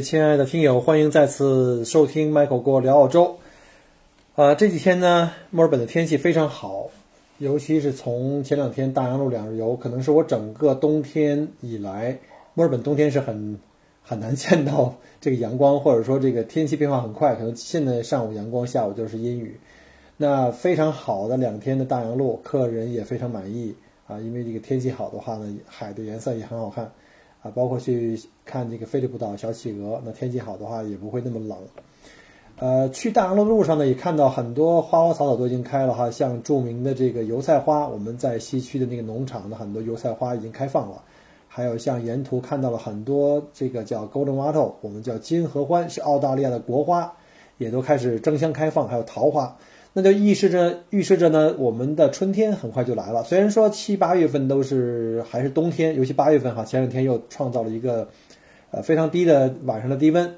亲爱的听友，欢迎再次收听 Michael 跟我聊澳洲。啊，这几天呢，墨尔本的天气非常好，尤其是从前两天大洋路两日游，可能是我整个冬天以来，墨尔本冬天是很很难见到这个阳光，或者说这个天气变化很快，可能现在上午阳光，下午就是阴雨。那非常好的两天的大洋路，客人也非常满意啊，因为这个天气好的话呢，海的颜色也很好看。啊，包括去看这个菲利普岛小企鹅，那天气好的话也不会那么冷。呃，去大洋路路上呢，也看到很多花花草草都已经开了哈，像著名的这个油菜花，我们在西区的那个农场的很多油菜花已经开放了。还有像沿途看到了很多这个叫 Golden Wattle，我们叫金合欢，是澳大利亚的国花，也都开始争相开放，还有桃花。那就预示着预示着呢，我们的春天很快就来了。虽然说七八月份都是还是冬天，尤其八月份哈，前两天又创造了一个呃非常低的晚上的低温。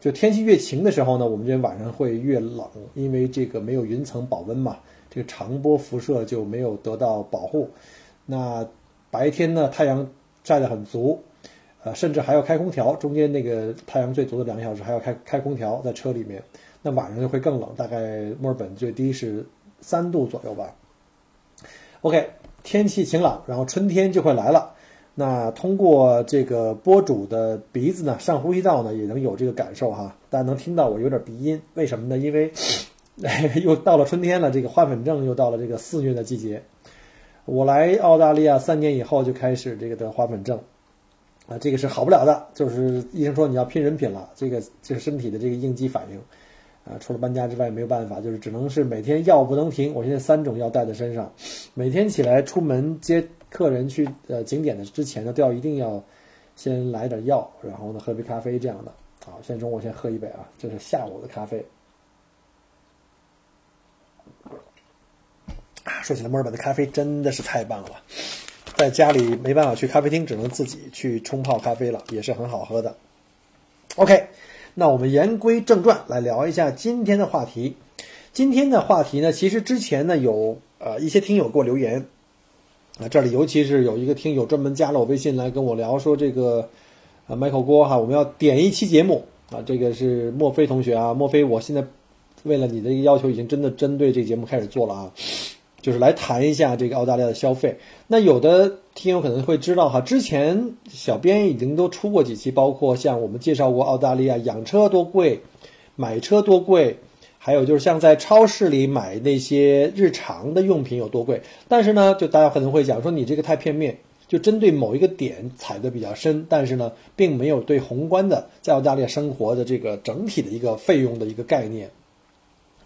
就天气越晴的时候呢，我们这晚上会越冷，因为这个没有云层保温嘛，这个长波辐射就没有得到保护。那白天呢，太阳晒得很足，呃，甚至还要开空调，中间那个太阳最足的两个小时还要开开空调在车里面。那晚上就会更冷，大概墨尔本最低是三度左右吧。OK，天气晴朗，然后春天就会来了。那通过这个播主的鼻子呢，上呼吸道呢，也能有这个感受哈。大家能听到我有点鼻音，为什么呢？因为 又到了春天了，这个花粉症又到了这个肆虐的季节。我来澳大利亚三年以后就开始这个得花粉症啊，这个是好不了的，就是医生说你要拼人品了，这个这是身体的这个应激反应。啊，除了搬家之外没有办法，就是只能是每天药不能停。我现在三种药带在身上，每天起来出门接客人去呃景点的之前呢，都要一定要先来点药，然后呢喝杯咖啡这样的。好，现在中午先喝一杯啊，这是下午的咖啡。啊，说起来墨尔本的咖啡真的是太棒了，在家里没办法去咖啡厅，只能自己去冲泡咖啡了，也是很好喝的。OK。那我们言归正传，来聊一下今天的话题。今天的话题呢，其实之前呢有呃一些听友给我留言啊，这里尤其是有一个听友专门加了我微信来跟我聊，说这个啊 Michael 郭哈，我们要点一期节目啊，这个是墨菲同学啊，墨菲，我现在为了你的一个要求，已经真的针对这节目开始做了啊。就是来谈一下这个澳大利亚的消费。那有的听友可能会知道哈，之前小编已经都出过几期，包括像我们介绍过澳大利亚养车多贵，买车多贵，还有就是像在超市里买那些日常的用品有多贵。但是呢，就大家可能会讲说你这个太片面，就针对某一个点踩得比较深，但是呢，并没有对宏观的在澳大利亚生活的这个整体的一个费用的一个概念。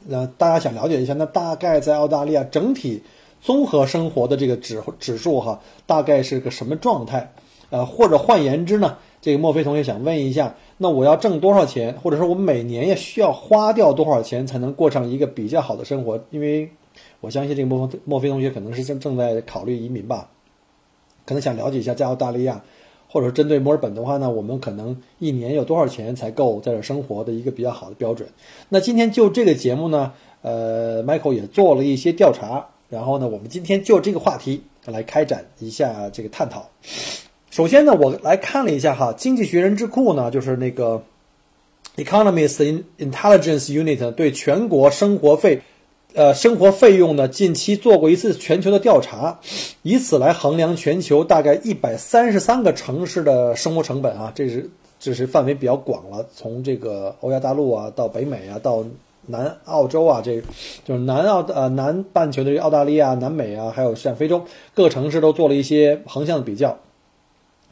那大家想了解一下，那大概在澳大利亚整体综合生活的这个指指数哈，大概是个什么状态？呃，或者换言之呢，这个墨菲同学想问一下，那我要挣多少钱，或者说我每年要需要花掉多少钱才能过上一个比较好的生活？因为我相信这个墨墨菲同学可能是正正在考虑移民吧，可能想了解一下在澳大利亚。或者针对墨尔本的话呢，我们可能一年有多少钱才够在这生活的一个比较好的标准？那今天就这个节目呢，呃，Michael 也做了一些调查，然后呢，我们今天就这个话题来开展一下这个探讨。首先呢，我来看了一下哈，经济学人智库呢，就是那个 Economist Intelligence Unit 对全国生活费。呃，生活费用呢？近期做过一次全球的调查，以此来衡量全球大概一百三十三个城市的生活成本啊，这是这是范围比较广了，从这个欧亚大陆啊，到北美啊，到南澳洲啊，这就是南澳呃南半球的澳大利亚、南美啊，还有像非洲各个城市都做了一些横向的比较。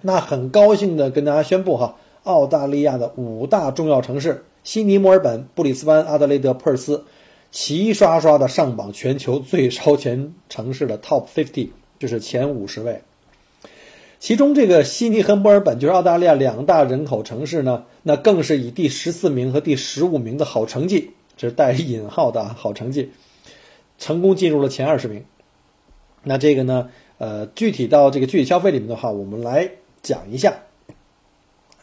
那很高兴的跟大家宣布哈，澳大利亚的五大重要城市：悉尼、墨尔本、布里斯班、阿德雷德、珀尔斯。齐刷刷的上榜全球最烧钱城市的 Top Fifty，就是前五十位。其中这个悉尼和墨尔本就是澳大利亚两大人口城市呢，那更是以第十四名和第十五名的好成绩，这是带引号的好成绩，成功进入了前二十名。那这个呢，呃，具体到这个具体消费里面的话，我们来讲一下，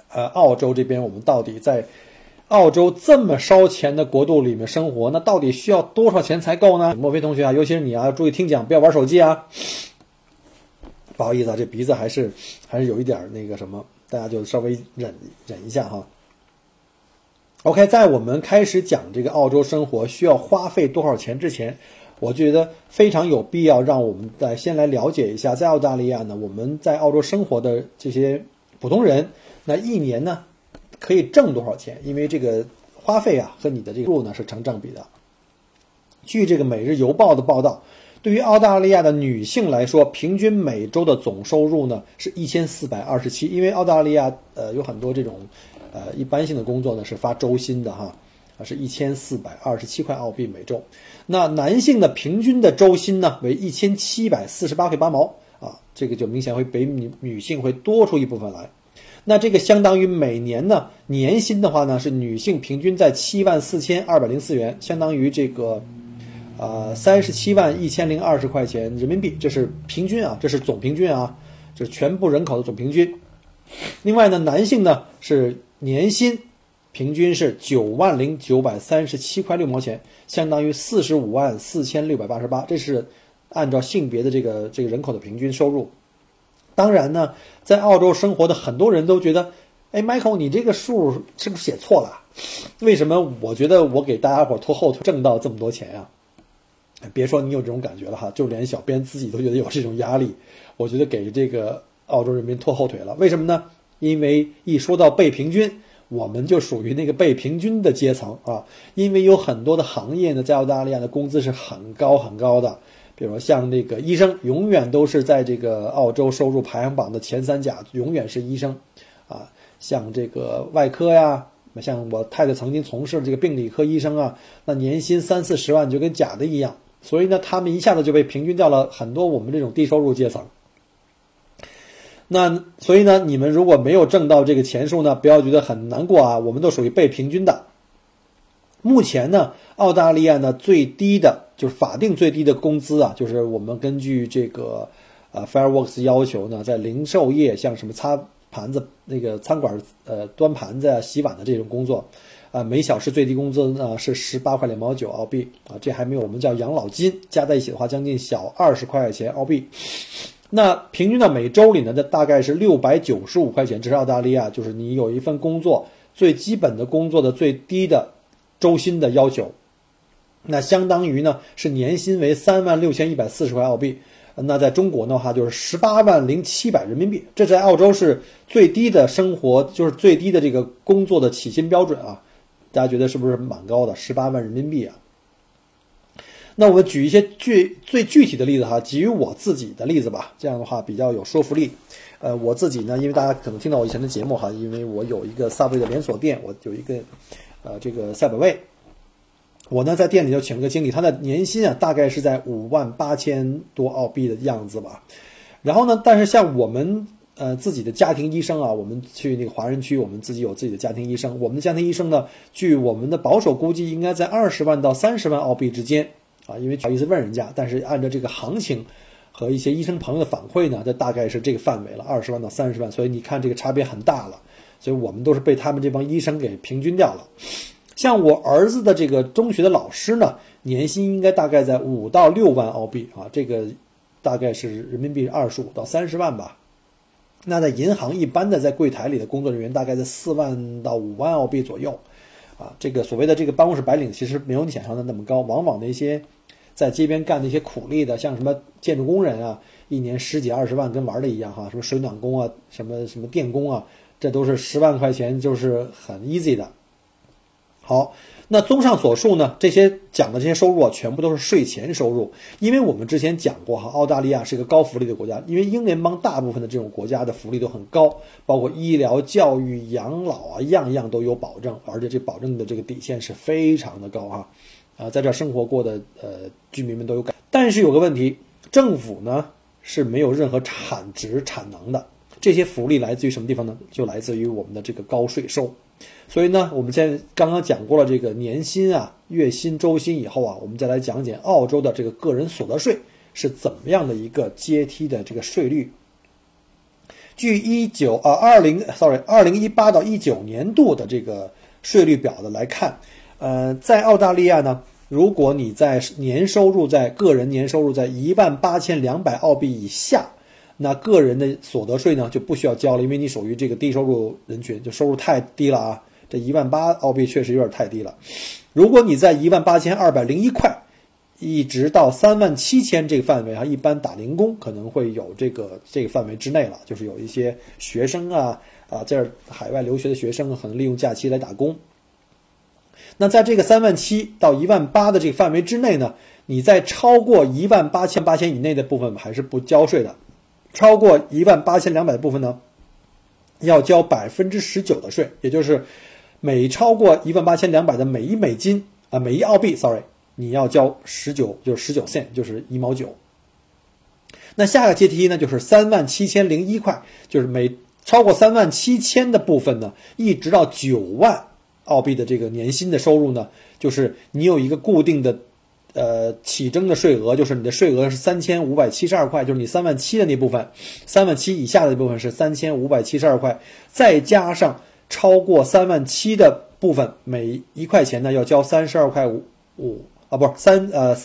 呃，澳洲这边我们到底在澳洲这么烧钱的国度里面生活，那到底需要多少钱才够呢？墨菲同学啊，尤其是你啊，注意听讲，不要玩手机啊。不好意思啊，这鼻子还是还是有一点那个什么，大家就稍微忍忍一下哈。OK，在我们开始讲这个澳洲生活需要花费多少钱之前，我觉得非常有必要让我们再先来了解一下，在澳大利亚呢，我们在澳洲生活的这些普通人，那一年呢可以挣多少钱？因为这个花费啊和你的这个收入呢是成正比的。据这个《每日邮报》的报道。对于澳大利亚的女性来说，平均每周的总收入呢是一千四百二十七。因为澳大利亚呃有很多这种呃一般性的工作呢是发周薪的哈，啊是一千四百二十七块澳币每周。那男性的平均的周薪呢为一千七百四十八块八毛啊，这个就明显会比女女性会多出一部分来。那这个相当于每年呢年薪的话呢是女性平均在七万四千二百零四元，相当于这个。呃，三十七万一千零二十块钱人民币，这是平均啊，这是总平均啊，这是全部人口的总平均。另外呢，男性呢是年薪平均是九万零九百三十七块六毛钱，相当于四十五万四千六百八十八，这是按照性别的这个这个人口的平均收入。当然呢，在澳洲生活的很多人都觉得，哎，Michael，你这个数是不是写错了？为什么我觉得我给大家伙拖后腿挣到这么多钱呀？别说你有这种感觉了哈，就连小编自己都觉得有这种压力。我觉得给这个澳洲人民拖后腿了。为什么呢？因为一说到被平均，我们就属于那个被平均的阶层啊。因为有很多的行业呢，在澳大利亚的工资是很高很高的。比如像这个医生，永远都是在这个澳洲收入排行榜的前三甲，永远是医生啊。像这个外科呀，像我太太曾经从事这个病理科医生啊，那年薪三四十万就跟假的一样。所以呢，他们一下子就被平均掉了很多我们这种低收入阶层。那所以呢，你们如果没有挣到这个钱数呢，不要觉得很难过啊，我们都属于被平均的。目前呢，澳大利亚呢最低的就是法定最低的工资啊，就是我们根据这个呃 Fireworks 要求呢，在零售业像什么擦盘子、那个餐馆呃端盘子啊、洗碗的这种工作。啊，每小时最低工资呢是十八块两毛九澳币啊，这还没有我们叫养老金加在一起的话，将近小二十块钱澳币。那平均到每周里呢，这大概是六百九十五块钱。这是澳大利亚，就是你有一份工作最基本的工作的最低的周薪的要求。那相当于呢是年薪为三万六千一百四十块澳币。那在中国的话就是十八万零七百人民币。这在澳洲是最低的生活，就是最低的这个工作的起薪标准啊。大家觉得是不是蛮高的？十八万人民币啊！那我们举一些具最具体的例子哈，基于我自己的例子吧，这样的话比较有说服力。呃，我自己呢，因为大家可能听到我以前的节目哈，因为我有一个 Subway 的连锁店，我有一个呃这个赛百味，我呢在店里就请了个经理，他的年薪啊大概是在五万八千多澳币的样子吧。然后呢，但是像我们。呃，自己的家庭医生啊，我们去那个华人区，我们自己有自己的家庭医生。我们的家庭医生呢，据我们的保守估计，应该在二十万到三十万澳币之间啊。因为不好意思问人家，但是按照这个行情和一些医生朋友的反馈呢，这大概是这个范围了，二十万到三十万。所以你看这个差别很大了。所以我们都是被他们这帮医生给平均掉了。像我儿子的这个中学的老师呢，年薪应该大概在五到六万澳币啊，这个大概是人民币二十五到三十万吧。那在银行一般的在柜台里的工作人员大概在四万到五万澳币左右，啊，这个所谓的这个办公室白领其实没有你想象的那么高，往往那些在街边干那些苦力的，像什么建筑工人啊，一年十几二十万跟玩的一样哈，什么水暖工啊，什么什么电工啊，这都是十万块钱就是很 easy 的。好。那综上所述呢，这些讲的这些收入啊，全部都是税前收入。因为我们之前讲过哈，澳大利亚是一个高福利的国家，因为英联邦大部分的这种国家的福利都很高，包括医疗、教育、养老啊，样样都有保证，而且这保证的这个底线是非常的高啊。啊，在这生活过的呃居民们都有感。但是有个问题，政府呢是没有任何产值产能的，这些福利来自于什么地方呢？就来自于我们的这个高税收。所以呢，我们现在刚刚讲过了这个年薪啊、月薪、周薪以后啊，我们再来讲讲澳洲的这个个人所得税是怎么样的一个阶梯的这个税率。据一九啊二零，sorry，二零一八到一九年度的这个税率表的来看，呃，在澳大利亚呢，如果你在年收入在个人年收入在一万八千两百澳币以下，那个人的所得税呢就不需要交了，因为你属于这个低收入人群，就收入太低了啊，这一万八澳币确实有点太低了。如果你在一万八千二百零一块。一直到三万七千这个范围啊，一般打零工可能会有这个这个范围之内了，就是有一些学生啊啊，在海外留学的学生可能利用假期来打工。那在这个三万七到一万八的这个范围之内呢，你在超过一万八千八千以内的部分还是不交税的，超过一万八千两百部分呢，要交百分之十九的税，也就是每超过一万八千两百的每一美金啊，每一澳币，sorry。你要交十九，就是十九 cent，就是一毛九。那下个阶梯呢，就是三万七千零一块，就是每超过三万七千的部分呢，一直到九万澳币的这个年薪的收入呢，就是你有一个固定的，呃，起征的税额，就是你的税额是三千五百七十二块，就是你三万七的那部分，三万七以下的部分是三千五百七十二块，再加上超过三万七的部分，每一块钱呢要交三十二块五五。啊，不是三呃，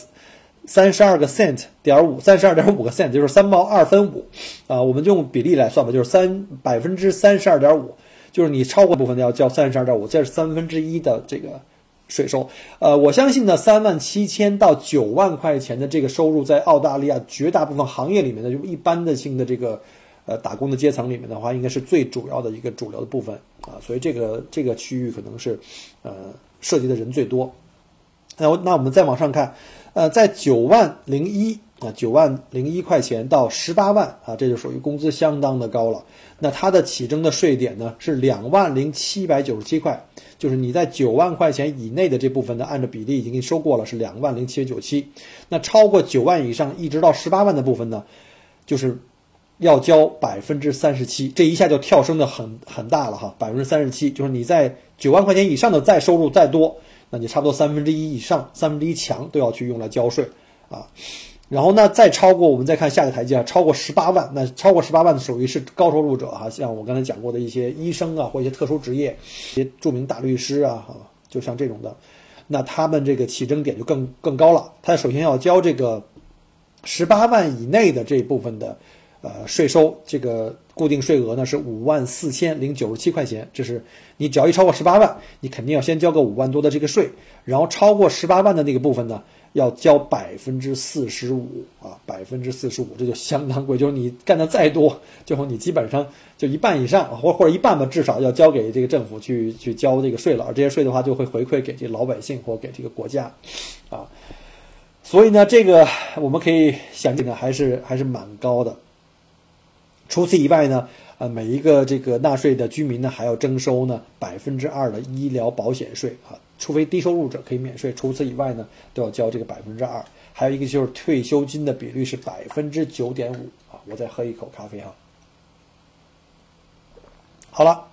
三十二个 cent 点五，三十二点五个 cent 就是三毛二分五，啊，我们就用比例来算吧，就是三百分之三十二点五，就是你超过部分的要交三十二点五，这是三分之一的这个税收。呃，我相信呢，三万七千到九万块钱的这个收入，在澳大利亚绝大部分行业里面呢，就一般的性的这个呃打工的阶层里面的话，应该是最主要的一个主流的部分啊，所以这个这个区域可能是呃涉及的人最多。那那我们再往上看，呃，在九万零一啊，九万零一块钱到十八万啊，这就属于工资相当的高了。那它的起征的税点呢是两万零七百九十七块，就是你在九万块钱以内的这部分呢，按照比例已经给你收过了，是两万零七百九七。那超过九万以上，一直到十八万的部分呢，就是要交百分之三十七，这一下就跳升的很很大了哈，百分之三十七，就是你在九万块钱以上的再收入再多。那你差不多三分之一以上，三分之一强都要去用来交税啊。然后呢，再超过我们再看下个台阶啊，超过十八万，那超过十八万的属于是高收入者哈，像我刚才讲过的一些医生啊，或一些特殊职业，一些著名大律师啊，就像这种的，那他们这个起征点就更更高了。他首先要交这个十八万以内的这一部分的呃税收，这个。固定税额呢是五万四千零九十七块钱，这是你只要一超过十八万，你肯定要先交个五万多的这个税，然后超过十八万的那个部分呢，要交百分之四十五啊，百分之四十五，这就相当贵，就是你干的再多，最后你基本上就一半以上，或或者一半吧，至少要交给这个政府去去交这个税了，而这些税的话就会回馈给这老百姓或给这个国家，啊，所以呢，这个我们可以想这个还是还是蛮高的。除此以外呢，呃，每一个这个纳税的居民呢，还要征收呢百分之二的医疗保险税啊，除非低收入者可以免税，除此以外呢，都要交这个百分之二。还有一个就是退休金的比率是百分之九点五啊。我再喝一口咖啡哈。好了，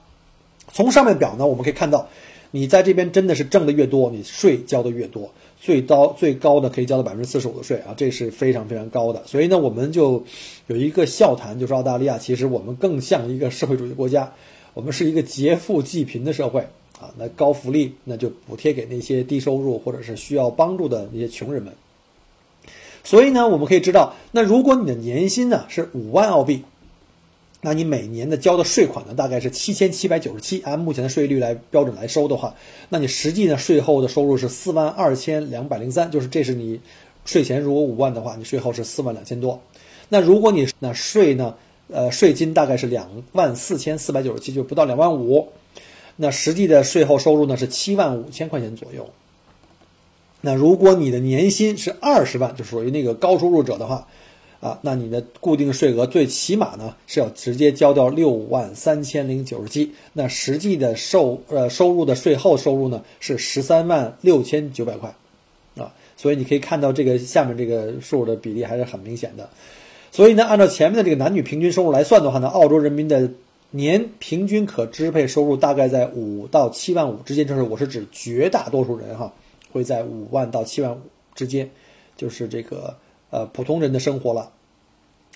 从上面表呢，我们可以看到，你在这边真的是挣的越多，你税交的越多。最高最高的可以交到百分之四十五的税啊，这是非常非常高的。所以呢，我们就有一个笑谈，就是澳大利亚其实我们更像一个社会主义国家，我们是一个劫富济贫的社会啊。那高福利那就补贴给那些低收入或者是需要帮助的那些穷人们。所以呢，我们可以知道，那如果你的年薪呢是五万澳币。那你每年的交的税款呢，大概是七千七百九十七，按目前的税率来标准来收的话，那你实际呢税后的收入是四万二千两百零三，就是这是你税前如果五万的话，你税后是四万两千多。那如果你那税呢，呃，税金大概是两万四千四百九十七，就不到两万五，那实际的税后收入呢是七万五千块钱左右。那如果你的年薪是二十万，就属于那个高收入者的话。啊，那你的固定税额最起码呢是要直接交掉六万三千零九十七，那实际的收呃收入的税后收入呢是十三万六千九百块，啊，所以你可以看到这个下面这个数的比例还是很明显的。所以呢，按照前面的这个男女平均收入来算的话呢，澳洲人民的年平均可支配收入大概在五到七万五之间，就是我是指绝大多数人哈，会在五万到七万五之间，就是这个呃普通人的生活了。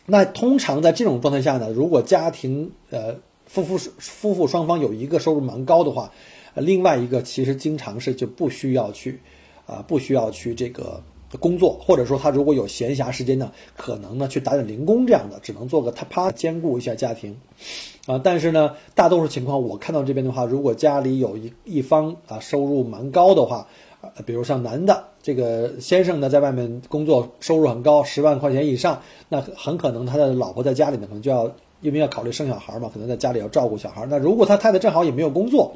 那通常在这种状态下呢，如果家庭呃夫妇夫妇双方有一个收入蛮高的话，呃，另外一个其实经常是就不需要去啊不需要去这个工作，或者说他如果有闲暇时间呢，可能呢去打点零工这样的，只能做个他啪兼顾一下家庭啊。但是呢，大多数情况我看到这边的话，如果家里有一一方啊收入蛮高的话。比如像男的这个先生呢，在外面工作，收入很高，十万块钱以上，那很可能他的老婆在家里呢，可能就要因为要考虑生小孩嘛，可能在家里要照顾小孩。那如果他太太正好也没有工作，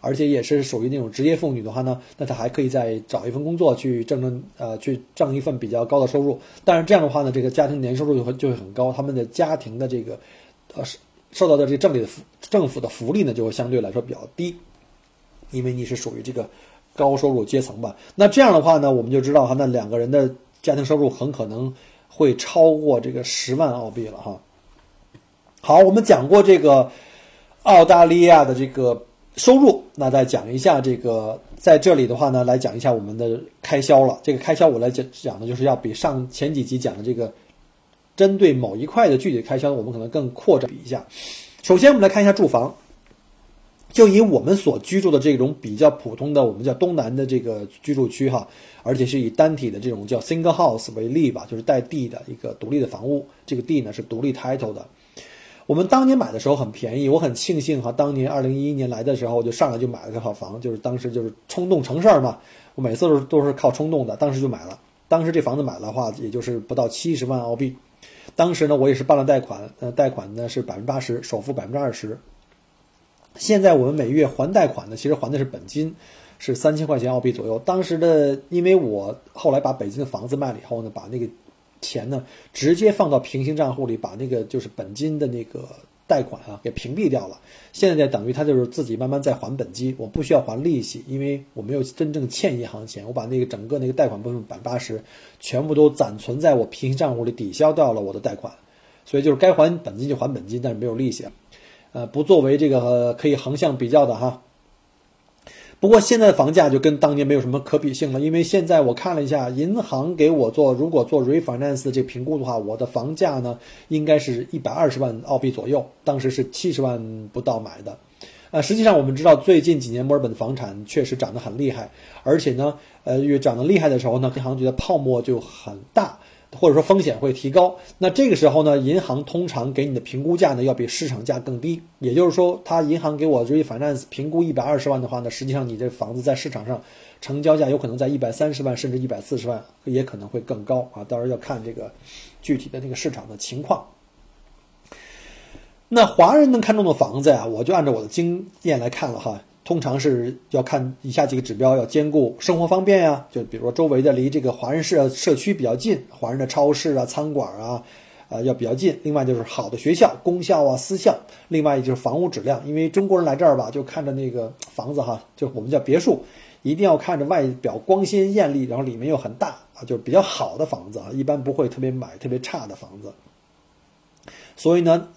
而且也是属于那种职业妇女的话呢，那他还可以再找一份工作去挣挣呃，去挣一份比较高的收入。但是这样的话呢，这个家庭年收入就会就会很高，他们的家庭的这个呃受到的这个政里的福政府的福利呢，就会相对来说比较低，因为你是属于这个。高收入阶层吧，那这样的话呢，我们就知道哈，那两个人的家庭收入很可能会超过这个十万澳币了哈。好，我们讲过这个澳大利亚的这个收入，那再讲一下这个在这里的话呢，来讲一下我们的开销了。这个开销我来讲讲的就是要比上前几集讲的这个针对某一块的具体开销，我们可能更扩展一下。首先，我们来看一下住房。就以我们所居住的这种比较普通的，我们叫东南的这个居住区哈，而且是以单体的这种叫 single house 为例吧，就是带地的一个独立的房屋，这个地呢是独立 title 的。我们当年买的时候很便宜，我很庆幸哈，当年二零一一年来的时候，我就上来就买了这套房，就是当时就是冲动成事儿嘛，我每次都是都是靠冲动的，当时就买了。当时这房子买的话，也就是不到七十万澳币，当时呢我也是办了贷款，呃，贷款呢是百分之八十，首付百分之二十。现在我们每月还贷款呢，其实还的是本金，是三千块钱澳币左右。当时的，因为我后来把北京的房子卖了以后呢，把那个钱呢直接放到平行账户里，把那个就是本金的那个贷款啊给屏蔽掉了。现在等于他就是自己慢慢在还本金，我不需要还利息，因为我没有真正欠银行钱。我把那个整个那个贷款部分百分之八十全部都暂存在我平行账户里，抵消掉了我的贷款，所以就是该还本金就还本金，但是没有利息。呃，不作为这个可以横向比较的哈。不过现在的房价就跟当年没有什么可比性了，因为现在我看了一下，银行给我做如果做 refinance 这评估的话，我的房价呢应该是一百二十万澳币左右，当时是七十万不到买的。呃，实际上我们知道最近几年墨尔本的房产确实涨得很厉害，而且呢，呃，越涨得厉害的时候呢，银行觉得泡沫就很大。或者说风险会提高，那这个时候呢，银行通常给你的评估价呢要比市场价更低。也就是说，他银行给我 refinance 评估一百二十万的话呢，实际上你这房子在市场上成交价有可能在一百三十万甚至一百四十万，也可能会更高啊。到时候要看这个具体的那个市场的情况。那华人能看中的房子呀，我就按照我的经验来看了哈。通常是要看以下几个指标，要兼顾生活方便呀，就比如说周围的离这个华人社社区比较近，华人的超市啊、餐馆啊，呃要比较近。另外就是好的学校、公校啊、私校。另外就是房屋质量，因为中国人来这儿吧，就看着那个房子哈，就我们叫别墅，一定要看着外表光鲜艳丽，然后里面又很大啊，就是比较好的房子啊，一般不会特别买特别差的房子。所以呢，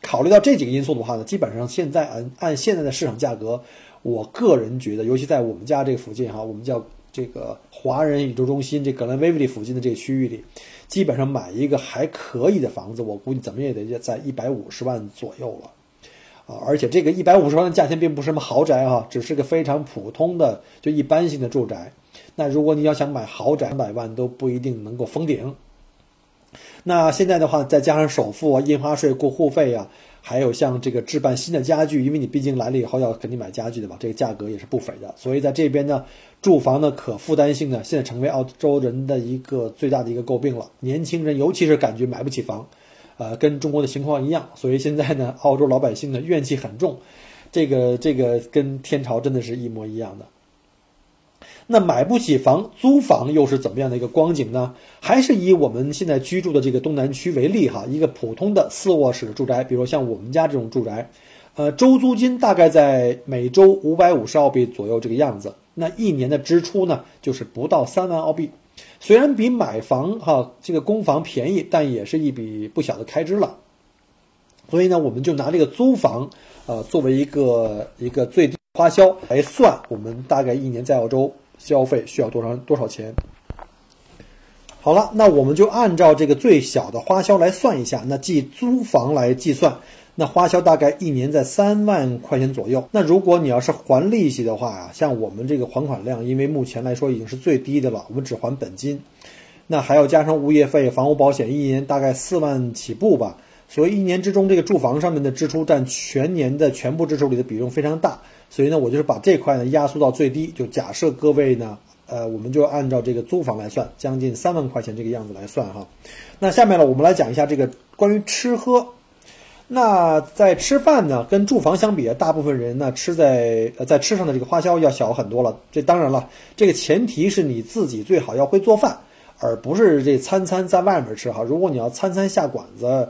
考虑到这几个因素的话呢，基本上现在按按现在的市场价格。我个人觉得，尤其在我们家这附近哈，我们叫这个华人宇宙中心这格兰威利附近的这个区域里，基本上买一个还可以的房子，我估计怎么也得在一百五十万左右了，啊，而且这个一百五十万的价钱并不是什么豪宅哈，只是个非常普通的就一般性的住宅。那如果你要想买豪宅，百万都不一定能够封顶。那现在的话，再加上首付啊、印花税、过户费啊。还有像这个置办新的家具，因为你毕竟来了以后要肯定买家具的吧，这个价格也是不菲的。所以在这边呢，住房的可负担性呢，现在成为澳洲人的一个最大的一个诟病了。年轻人尤其是感觉买不起房，呃，跟中国的情况一样。所以现在呢，澳洲老百姓呢怨气很重，这个这个跟天朝真的是一模一样的。那买不起房，租房又是怎么样的一个光景呢？还是以我们现在居住的这个东南区为例哈，一个普通的四卧室的住宅，比如像我们家这种住宅，呃，周租金大概在每周五百五十澳币左右这个样子。那一年的支出呢，就是不到三万澳币。虽然比买房哈这个公房便宜，但也是一笔不小的开支了。所以呢，我们就拿这个租房，呃，作为一个一个最低花销来算，我们大概一年在澳洲消费需要多少多少钱。好了，那我们就按照这个最小的花销来算一下。那记租房来计算，那花销大概一年在三万块钱左右。那如果你要是还利息的话啊，像我们这个还款量，因为目前来说已经是最低的了，我们只还本金，那还要加上物业费、房屋保险，一年大概四万起步吧。所以一年之中，这个住房上面的支出占全年的全部支出里的比重非常大。所以呢，我就是把这块呢压缩到最低。就假设各位呢，呃，我们就按照这个租房来算，将近三万块钱这个样子来算哈。那下面呢，我们来讲一下这个关于吃喝。那在吃饭呢，跟住房相比，大部分人呢吃在呃在吃上的这个花销要小很多了。这当然了，这个前提是你自己最好要会做饭，而不是这餐餐在外面吃哈。如果你要餐餐下馆子。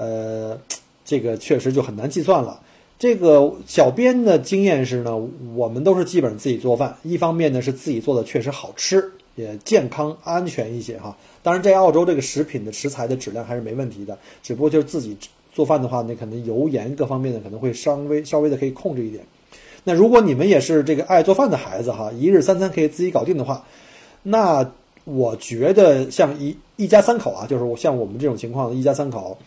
呃，这个确实就很难计算了。这个小编的经验是呢，我们都是基本上自己做饭。一方面呢是自己做的确实好吃，也健康安全一些哈。当然，在澳洲这个食品的食材的质量还是没问题的，只不过就是自己做饭的话，那可能油盐各方面的可能会稍微稍微的可以控制一点。那如果你们也是这个爱做饭的孩子哈，一日三餐可以自己搞定的话，那我觉得像一一家三口啊，就是像我们这种情况的，一家三口。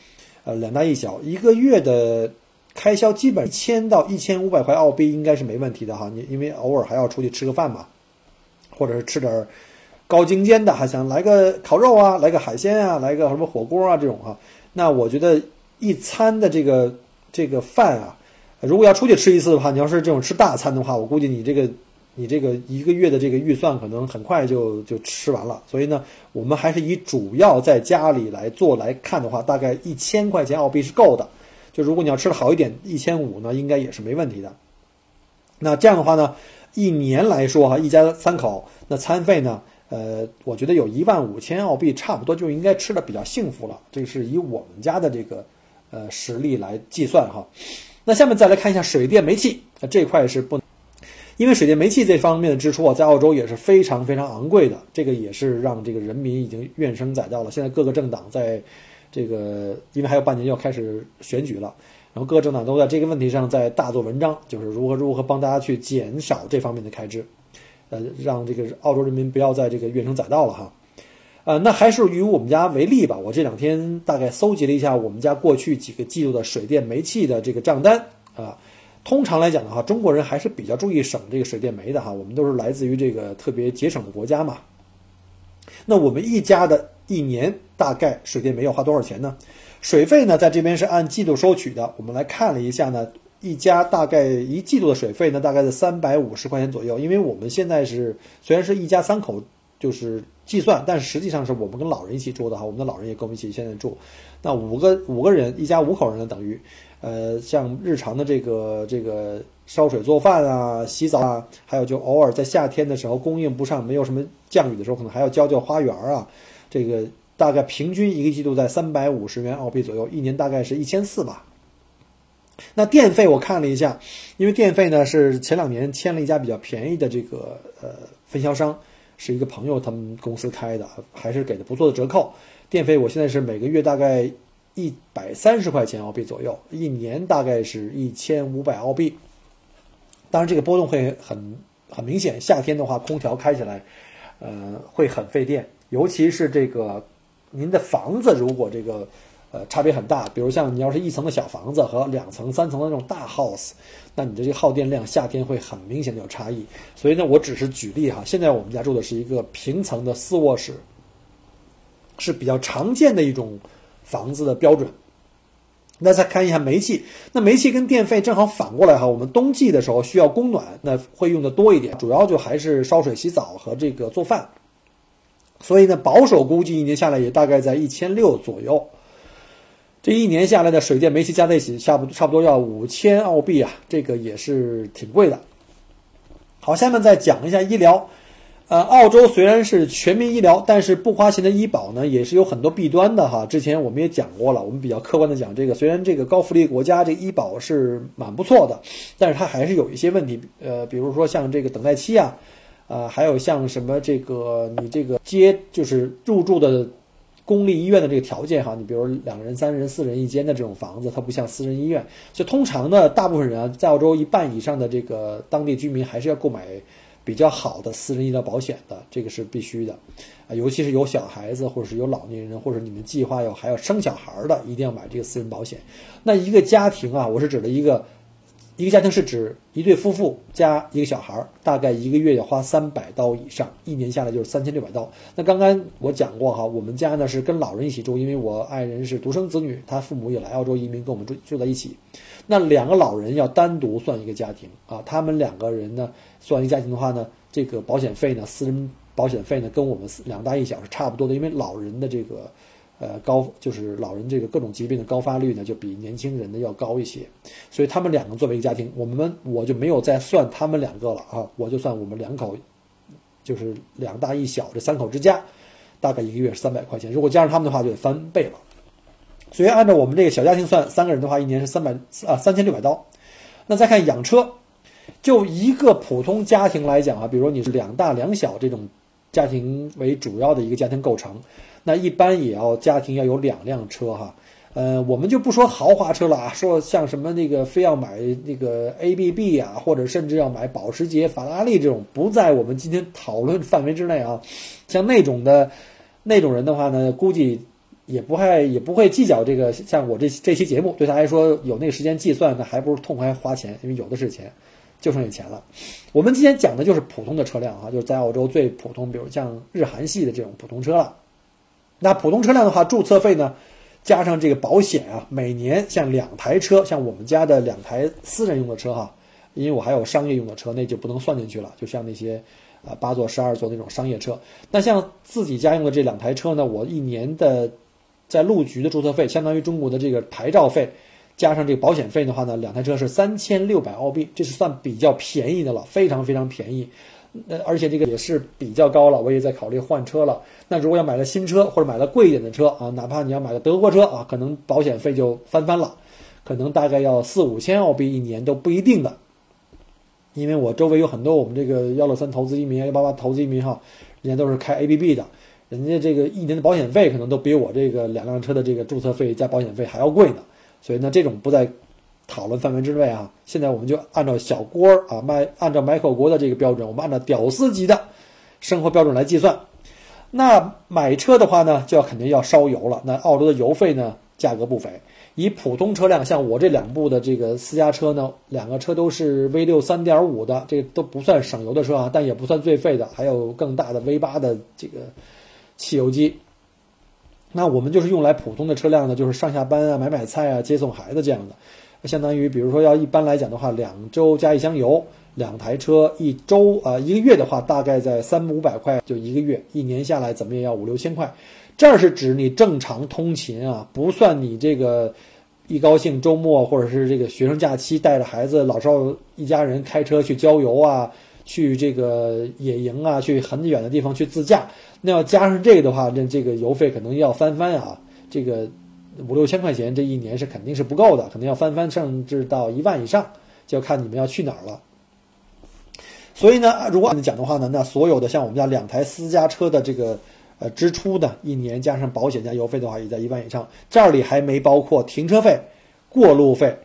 呃，两大一小，一个月的开销基本千到一千五百块澳币应该是没问题的哈。你因为偶尔还要出去吃个饭嘛，或者是吃点高精尖的，还想来个烤肉啊，来个海鲜啊，来个什么火锅啊这种哈。那我觉得一餐的这个这个饭啊，如果要出去吃一次的话，你要是这种吃大餐的话，我估计你这个。你这个一个月的这个预算可能很快就就吃完了，所以呢，我们还是以主要在家里来做来看的话，大概一千块钱澳币是够的。就如果你要吃的好一点，一千五呢，应该也是没问题的。那这样的话呢，一年来说哈，一家三口那餐费呢，呃，我觉得有一万五千澳币差不多就应该吃的比较幸福了。这是以我们家的这个呃实力来计算哈。那下面再来看一下水电煤气，这块是不。因为水电煤气这方面的支出啊，在澳洲也是非常非常昂贵的，这个也是让这个人民已经怨声载道了。现在各个政党在，这个因为还有半年要开始选举了，然后各个政党都在这个问题上在大做文章，就是如何如何帮大家去减少这方面的开支，呃，让这个澳洲人民不要在这个怨声载道了哈。呃，那还是以我们家为例吧，我这两天大概搜集了一下我们家过去几个季度的水电煤气的这个账单啊。通常来讲的话，中国人还是比较注意省这个水电煤的哈。我们都是来自于这个特别节省的国家嘛。那我们一家的一年大概水电煤要花多少钱呢？水费呢，在这边是按季度收取的。我们来看了一下呢，一家大概一季度的水费呢，大概是三百五十块钱左右。因为我们现在是虽然是一家三口，就是计算，但是实际上是我们跟老人一起住的哈。我们的老人也跟我们一起现在住，那五个五个人，一家五口人呢，等于。呃，像日常的这个这个烧水做饭啊、洗澡啊，还有就偶尔在夏天的时候供应不上，没有什么降雨的时候，可能还要浇浇花园啊。这个大概平均一个季度在三百五十元澳币左右，一年大概是一千四吧。那电费我看了一下，因为电费呢是前两年签了一家比较便宜的这个呃分销商，是一个朋友他们公司开的，还是给的不错的折扣。电费我现在是每个月大概。一百三十块钱澳币左右，一年大概是一千五百澳币。当然，这个波动会很很明显。夏天的话，空调开起来，呃，会很费电。尤其是这个您的房子，如果这个呃差别很大，比如像你要是一层的小房子和两层、三层的那种大 house，那你的这个耗电量夏天会很明显的有差异。所以呢，我只是举例哈。现在我们家住的是一个平层的四卧室，是比较常见的一种。房子的标准，那再看一下煤气，那煤气跟电费正好反过来哈。我们冬季的时候需要供暖，那会用的多一点，主要就还是烧水洗澡和这个做饭。所以呢，保守估计一年下来也大概在一千六左右。这一年下来的水电煤气加在一起，差不差不多要五千澳币啊，这个也是挺贵的。好，下面再讲一下医疗。呃，澳洲虽然是全民医疗，但是不花钱的医保呢，也是有很多弊端的哈。之前我们也讲过了，我们比较客观的讲这个，虽然这个高福利国家这医保是蛮不错的，但是它还是有一些问题。呃，比如说像这个等待期啊，啊，还有像什么这个你这个接就是入住的公立医院的这个条件哈，你比如两人、三人、四人一间的这种房子，它不像私人医院，所以通常呢，大部分人啊，在澳洲一半以上的这个当地居民还是要购买比较好的私人医疗保险的，这个是必须的啊，尤其是有小孩子或者是有老年人，或者你们计划要还要生小孩的，一定要买这个私人保险。那一个家庭啊，我是指的一个。一个家庭是指一对夫妇加一个小孩儿，大概一个月要花三百刀以上，一年下来就是三千六百刀。那刚刚我讲过哈，我们家呢是跟老人一起住，因为我爱人是独生子女，他父母也来澳洲移民，跟我们住住在一起。那两个老人要单独算一个家庭啊，他们两个人呢算一个家庭的话呢，这个保险费呢，私人保险费呢跟我们两大一小是差不多的，因为老人的这个。呃，高就是老人这个各种疾病的高发率呢，就比年轻人的要高一些，所以他们两个作为一个家庭，我们我就没有再算他们两个了啊，我就算我们两口，就是两大一小这三口之家，大概一个月是三百块钱，如果加上他们的话就得翻倍了。所以按照我们这个小家庭算，三个人的话一年是三百啊三千六百刀。那再看养车，就一个普通家庭来讲啊，比如说你是两大两小这种家庭为主要的一个家庭构成。那一般也要家庭要有两辆车哈，呃，我们就不说豪华车了啊，说像什么那个非要买那个 ABB 啊，或者甚至要买保时捷、法拉利这种，不在我们今天讨论范围之内啊。像那种的，那种人的话呢，估计也不会也不会计较这个。像我这这期节目对他来说有那个时间计算，那还不如痛快花钱，因为有的是钱，就剩下钱了。我们今天讲的就是普通的车辆啊，就是在澳洲最普通，比如像日韩系的这种普通车了。那普通车辆的话，注册费呢，加上这个保险啊，每年像两台车，像我们家的两台私人用的车哈，因为我还有商业用的车，那就不能算进去了。就像那些啊八座、十二座那种商业车，那像自己家用的这两台车呢，我一年的在路局的注册费，相当于中国的这个牌照费，加上这个保险费的话呢，两台车是三千六百澳币，这是算比较便宜的了，非常非常便宜。呃，而且这个也是比较高了，我也在考虑换车了。那如果要买了新车或者买了贵一点的车啊，哪怕你要买个德国车啊，可能保险费就翻番了，可能大概要四五千澳币一年都不一定的。因为我周围有很多我们这个幺六三投资移民、幺八八投资移民哈，人家都是开 ABB 的，人家这个一年的保险费可能都比我这个两辆车的这个注册费加保险费还要贵呢。所以呢，这种不在。讨论范围之内啊，现在我们就按照小郭啊，麦按照麦克国的这个标准，我们按照屌丝级的生活标准来计算。那买车的话呢，就要肯定要烧油了。那澳洲的油费呢，价格不菲。以普通车辆，像我这两部的这个私家车呢，两个车都是 V 六三点五的，这都不算省油的车啊，但也不算最费的，还有更大的 V 八的这个汽油机。那我们就是用来普通的车辆呢，就是上下班啊、买买菜啊、接送孩子这样的。相当于，比如说要一般来讲的话，两周加一箱油，两台车一周啊，一个月的话大概在三五百块，就一个月，一年下来怎么也要五六千块。这儿是指你正常通勤啊，不算你这个一高兴周末或者是这个学生假期带着孩子老少一家人开车去郊游啊，去这个野营啊，去很远的地方去自驾。那要加上这个的话，那这个油费可能要翻番啊，这个。五六千块钱，这一年是肯定是不够的，可能要翻番，甚至到一万以上，就看你们要去哪儿了。所以呢，如果按讲的话呢，那所有的像我们家两台私家车的这个呃支出呢，一年加上保险加油费的话，也在一万以上。这里还没包括停车费、过路费，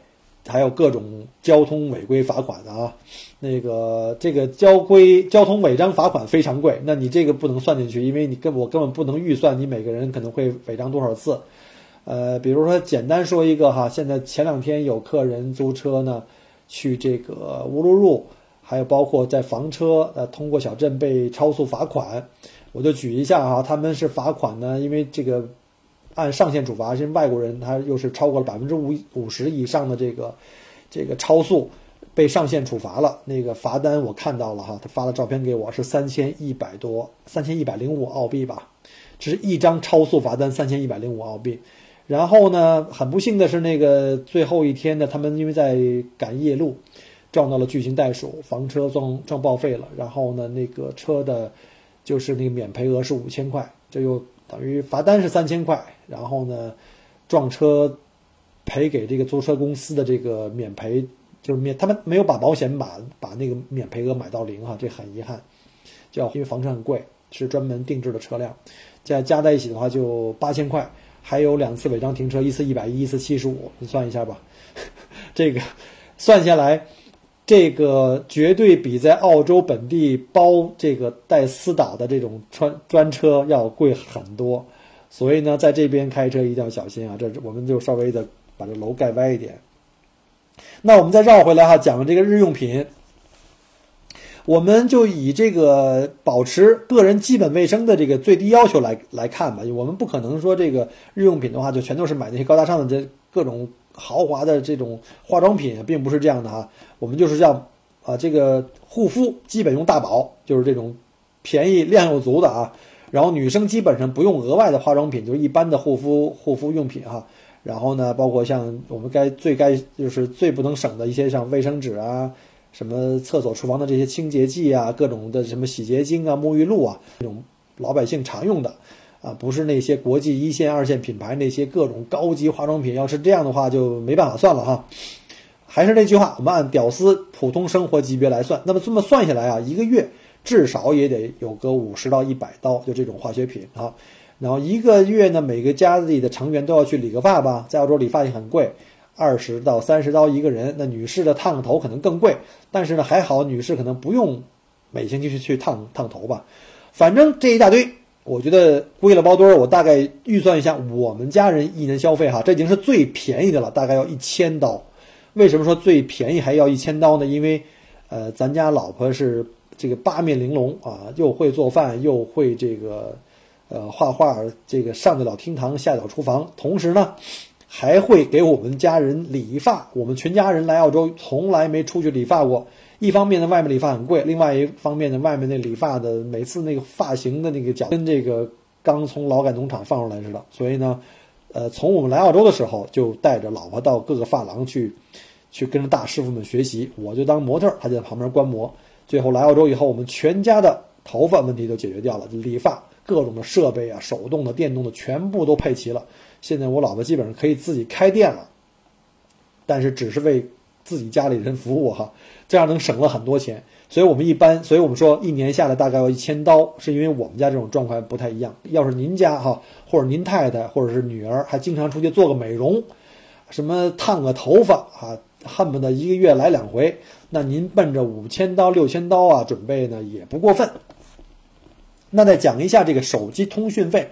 还有各种交通违规罚款的啊。那个这个交规交通违章罚款非常贵，那你这个不能算进去，因为你根我根本不能预算你每个人可能会违章多少次。呃，比如说简单说一个哈，现在前两天有客人租车呢，去这个乌鲁鲁，还有包括在房车呃通过小镇被超速罚款，我就举一下哈，他们是罚款呢，因为这个按上限处罚，是外国人他又是超过了百分之五五十以上的这个这个超速被上限处罚了，那个罚单我看到了哈，他发了照片给我是三千一百多，三千一百零五澳币吧，这是一张超速罚单三千一百零五澳币。然后呢，很不幸的是，那个最后一天呢，他们因为在赶夜路，撞到了巨型袋鼠，房车撞撞报废了。然后呢，那个车的，就是那个免赔额是五千块，这又等于罚单是三千块。然后呢，撞车赔给这个租车公司的这个免赔，就是免他们没有把保险把把那个免赔额买到零哈，这很遗憾。就因为房车很贵，是专门定制的车辆，加加在一起的话就八千块，还有两次违章停车，一次一百一，一次七十五，你算一下吧，这个算下来。这个绝对比在澳洲本地包这个带私导的这种专专车要贵很多，所以呢，在这边开车一定要小心啊！这我们就稍微的把这楼盖歪一点。那我们再绕回来哈，讲这个日用品，我们就以这个保持个人基本卫生的这个最低要求来来看吧。我们不可能说这个日用品的话，就全都是买那些高大上的这各种。豪华的这种化妆品并不是这样的哈，我们就是要啊，这个护肤基本用大宝，就是这种便宜量又足的啊。然后女生基本上不用额外的化妆品，就是一般的护肤护肤用品哈。然后呢，包括像我们该最该就是最不能省的一些像卫生纸啊，什么厕所厨房的这些清洁剂啊，各种的什么洗洁精啊、沐浴露啊，这种老百姓常用的。啊，不是那些国际一线、二线品牌那些各种高级化妆品，要是这样的话就没办法算了哈。还是那句话，我们按屌丝普通生活级别来算，那么这么算下来啊，一个月至少也得有个五十到一百刀，就这种化学品啊。然后一个月呢，每个家里的成员都要去理个发吧，在澳洲理发也很贵，二十到三十刀一个人。那女士的烫头可能更贵，但是呢还好，女士可能不用每星期去去烫烫头吧。反正这一大堆。我觉得归了包堆儿，我大概预算一下，我们家人一年消费哈，这已经是最便宜的了，大概要一千刀。为什么说最便宜还要一千刀呢？因为，呃，咱家老婆是这个八面玲珑啊，又会做饭，又会这个，呃，画画，这个上得了厅堂，下得了厨房，同时呢，还会给我们家人理发。我们全家人来澳洲从来没出去理发过。一方面呢，外面理发很贵；另外一方面呢，外面那理发的每次那个发型的那个角跟这个刚从劳改农场放出来似的。所以呢，呃，从我们来澳洲的时候就带着老婆到各个发廊去，去跟着大师傅们学习。我就当模特，他就在旁边观摩。最后来澳洲以后，我们全家的头发问题都解决掉了，理发各种的设备啊，手动的、电动的全部都配齐了。现在我老婆基本上可以自己开店了，但是只是为。自己家里人服务哈，这样能省了很多钱，所以我们一般，所以我们说一年下来大概要一千刀，是因为我们家这种状况不太一样。要是您家哈，或者您太太或者是女儿还经常出去做个美容，什么烫个头发啊，恨不得一个月来两回，那您奔着五千刀六千刀啊准备呢也不过分。那再讲一下这个手机通讯费。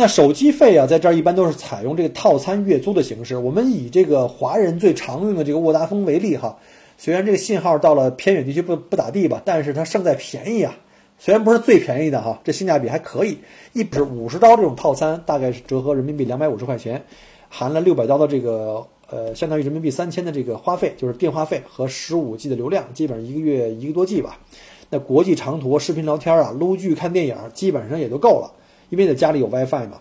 那手机费啊，在这儿一般都是采用这个套餐月租的形式。我们以这个华人最常用的这个沃达丰为例哈，虽然这个信号到了偏远地区不不咋地吧，但是它胜在便宜啊。虽然不是最便宜的哈，这性价比还可以。一是五十刀这种套餐，大概是折合人民币两百五十块钱，含了六百刀的这个呃，相当于人民币三千的这个花费，就是电话费和十五 G 的流量，基本上一个月一个多 G 吧。那国际长途视频聊天啊，撸剧看电影，基本上也就够了。因为在家里有 WiFi 嘛，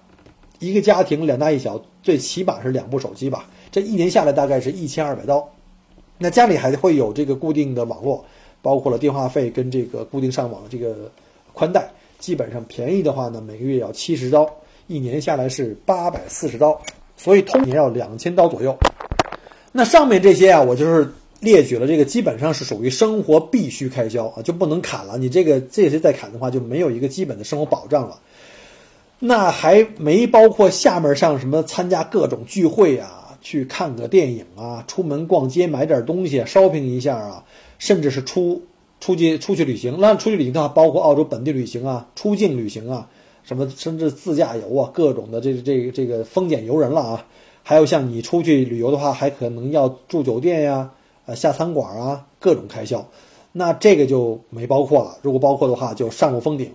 一个家庭两大一小，最起码是两部手机吧。这一年下来大概是一千二百刀。那家里还会有这个固定的网络，包括了电话费跟这个固定上网的这个宽带，基本上便宜的话呢，每个月要七十刀，一年下来是八百四十刀，所以通年要两千刀左右。那上面这些啊，我就是列举了这个，基本上是属于生活必须开销啊，就不能砍了。你这个这些再砍的话，就没有一个基本的生活保障了。那还没包括下面像什么参加各种聚会啊，去看个电影啊，出门逛街买点东西，shopping 一下啊，甚至是出出去出去旅行。那出去旅行的话，包括澳洲本地旅行啊，出境旅行啊，什么甚至自驾游啊，各种的这这这个风俭游人了啊。还有像你出去旅游的话，还可能要住酒店呀，呃下餐馆啊，各种开销。那这个就没包括了。如果包括的话，就上不封顶。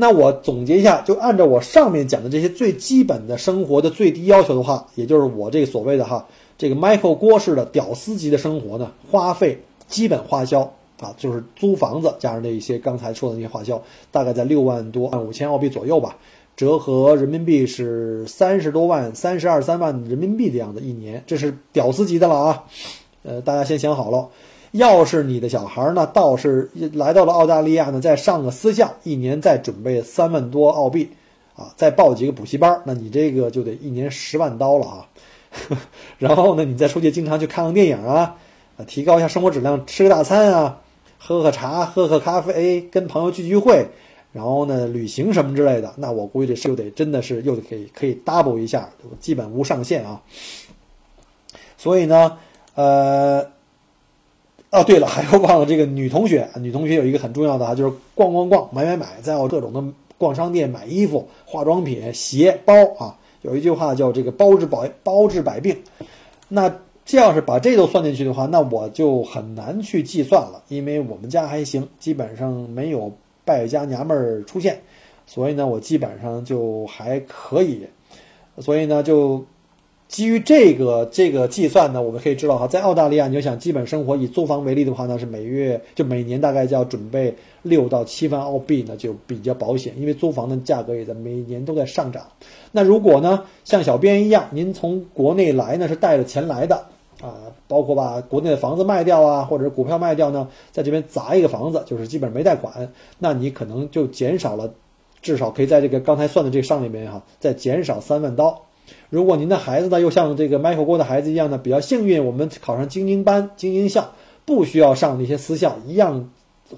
那我总结一下，就按照我上面讲的这些最基本的生活的最低要求的话，也就是我这个所谓的哈，这个 Michael 郭式的屌丝级的生活呢，花费基本花销啊，就是租房子加上那一些刚才说的那些花销，大概在六万多万五千澳币左右吧，折合人民币是三十多万，三十二三万人民币的样子一年，这是屌丝级的了啊，呃，大家先想好了。要是你的小孩呢，倒是来到了澳大利亚呢，再上个私校，一年再准备三万多澳币，啊，再报几个补习班，那你这个就得一年十万刀了啊。然后呢，你再出去经常去看看电影啊，啊提高一下生活质量，吃个大餐啊，喝喝茶、喝喝咖啡、跟朋友聚聚会，然后呢旅行什么之类的，那我估计这又得真的是又得可以可以 double 一下，基本无上限啊。所以呢，呃，哦对了，还有忘了这个女同学，女同学有一个很重要的啊，就是逛逛逛、买买买，在各种的逛商店买衣服、化妆品、鞋包啊。有一句话叫这个包治百包治百病，那这要是把这都算进去的话，那我就很难去计算了，因为我们家还行，基本上没有败家娘们儿出现，所以呢，我基本上就还可以，所以呢就。基于这个这个计算呢，我们可以知道哈，在澳大利亚，你要想基本生活，以租房为例的话呢，是每月就每年大概就要准备六到七万澳币呢，就比较保险，因为租房的价格也在每年都在上涨。那如果呢，像小编一样，您从国内来呢，是带着钱来的啊，包括把国内的房子卖掉啊，或者是股票卖掉呢，在这边砸一个房子，就是基本没贷款，那你可能就减少了，至少可以在这个刚才算的这个上里面哈，再减少三万刀。如果您的孩子呢，又像这个 Michael 郭的孩子一样呢，比较幸运，我们考上精英班、精英校，不需要上那些私校，一样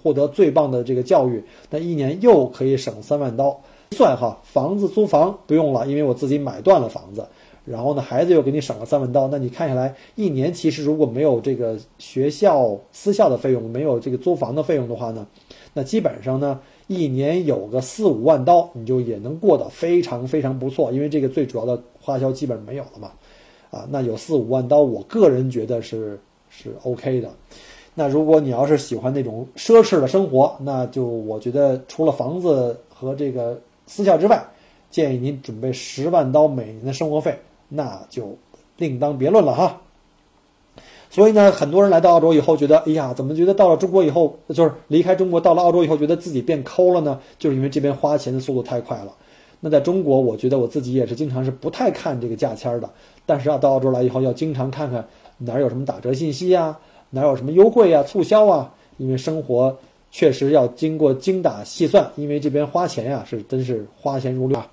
获得最棒的这个教育，那一年又可以省三万刀。算哈，房子租房不用了，因为我自己买断了房子，然后呢，孩子又给你省了三万刀，那你看下来，一年其实如果没有这个学校私校的费用，没有这个租房的费用的话呢，那基本上呢。一年有个四五万刀，你就也能过得非常非常不错，因为这个最主要的花销基本没有了嘛，啊，那有四五万刀，我个人觉得是是 OK 的。那如果你要是喜欢那种奢侈的生活，那就我觉得除了房子和这个私校之外，建议您准备十万刀每年的生活费，那就另当别论了哈。所以呢，很多人来到澳洲以后，觉得，哎呀，怎么觉得到了中国以后，就是离开中国到了澳洲以后，觉得自己变抠了呢？就是因为这边花钱的速度太快了。那在中国，我觉得我自己也是经常是不太看这个价签的，但是啊到澳洲来以后，要经常看看哪儿有什么打折信息啊，哪儿有什么优惠啊、促销啊，因为生活确实要经过精打细算，因为这边花钱呀是真是花钱如流啊。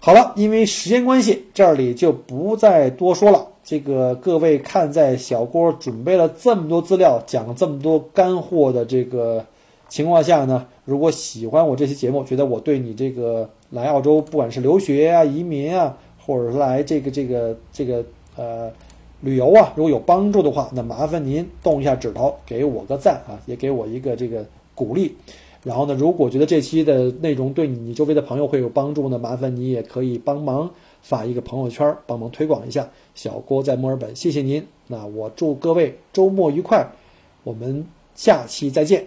好了，因为时间关系，这里就不再多说了。这个各位看，在小郭准备了这么多资料，讲了这么多干货的这个情况下呢，如果喜欢我这期节目，觉得我对你这个来澳洲，不管是留学啊、移民啊，或者是来这个这个这个呃旅游啊，如果有帮助的话，那麻烦您动一下指头，给我个赞啊，也给我一个这个鼓励。然后呢，如果觉得这期的内容对你周围的朋友会有帮助呢，麻烦你也可以帮忙。发一个朋友圈，帮忙推广一下。小郭在墨尔本，谢谢您。那我祝各位周末愉快，我们下期再见。